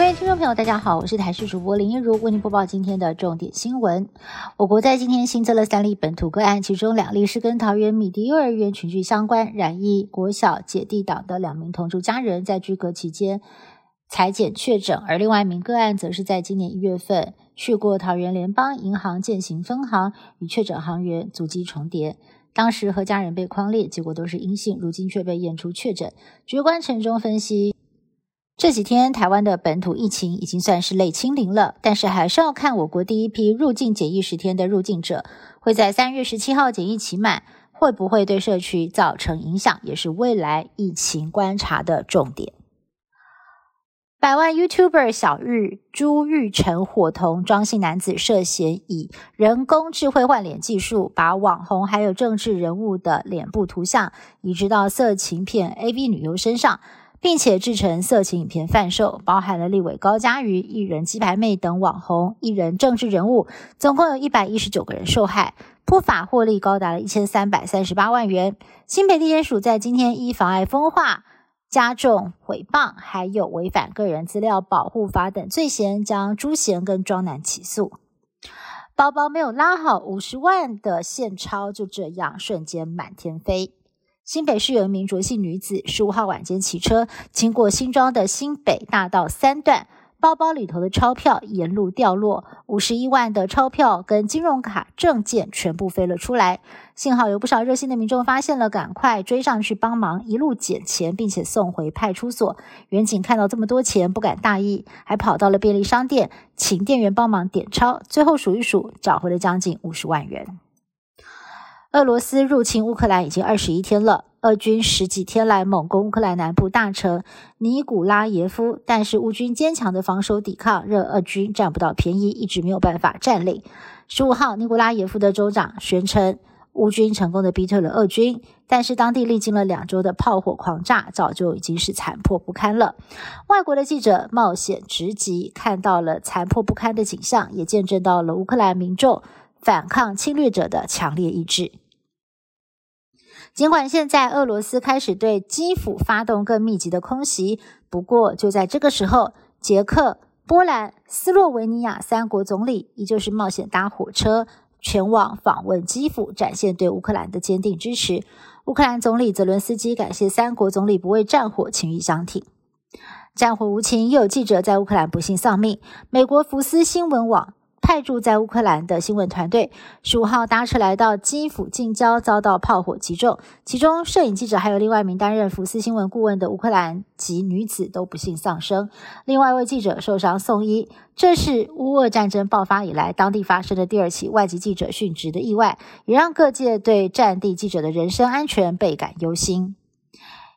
各位听众朋友，大家好，我是台视主播林一如，为您播报今天的重点新闻。我国在今天新增了三例本土个案，其中两例是跟桃园米迪幼儿园群聚相关，染疫国小姐弟党的两名同住家人在居隔期间裁检确诊，而另外一名个案则是在今年一月份去过桃园联邦银行践行分行，与确诊行员足迹重叠。当时和家人被框列，结果都是阴性，如今却被验出确诊。局官陈中分析。这几天台湾的本土疫情已经算是类清零了，但是还是要看我国第一批入境检疫十天的入境者会在三月十七号检疫期满，会不会对社区造成影响，也是未来疫情观察的重点。百万 YouTuber 小玉朱玉成伙同庄姓男子涉嫌以人工智慧换脸技术，把网红还有政治人物的脸部图像移植到色情片 AV 女优身上。并且制成色情影片贩售，包含了立委高嘉瑜、艺人鸡排妹等网红、艺人、政治人物，总共有一百一十九个人受害，不法获利高达了一千三百三十八万元。新北地检署在今天依妨碍风化、加重诽谤，还有违反个人资料保护法等罪嫌，将朱贤跟庄男起诉。包包没有拉好，五十万的现钞就这样瞬间满天飞。新北市有一名卓姓女子，十五号晚间骑车经过新庄的新北大道三段，包包里头的钞票沿路掉落，五十一万的钞票跟金融卡证件全部飞了出来。幸好有不少热心的民众发现了，赶快追上去帮忙，一路捡钱，并且送回派出所。远警看到这么多钱，不敢大意，还跑到了便利商店，请店员帮忙点钞，最后数一数，找回了将近五十万元。俄罗斯入侵乌克兰已经二十一天了，俄军十几天来猛攻乌克兰南部大城尼古拉耶夫，但是乌军坚强的防守抵抗让俄军占不到便宜，一直没有办法占领。十五号，尼古拉耶夫的州长宣称，乌军成功的逼退了俄军，但是当地历经了两周的炮火狂炸，早就已经是残破不堪了。外国的记者冒险直击，看到了残破不堪的景象，也见证到了乌克兰民众反抗侵略者的强烈意志。尽管现在俄罗斯开始对基辅发动更密集的空袭，不过就在这个时候，捷克、波兰、斯洛维尼亚三国总理依旧是冒险搭火车前往访问基辅，展现对乌克兰的坚定支持。乌克兰总理泽伦斯基感谢三国总理不畏战火情谊相挺。战火无情，又有记者在乌克兰不幸丧命。美国福斯新闻网。派驻在乌克兰的新闻团队十五号搭车来到基辅近郊，遭到炮火击中。其中，摄影记者还有另外一名担任福斯新闻顾问的乌克兰籍女子都不幸丧生。另外一位记者受伤送医。这是乌俄战争爆发以来当地发生的第二起外籍记者殉职的意外，也让各界对战地记者的人身安全倍感忧心。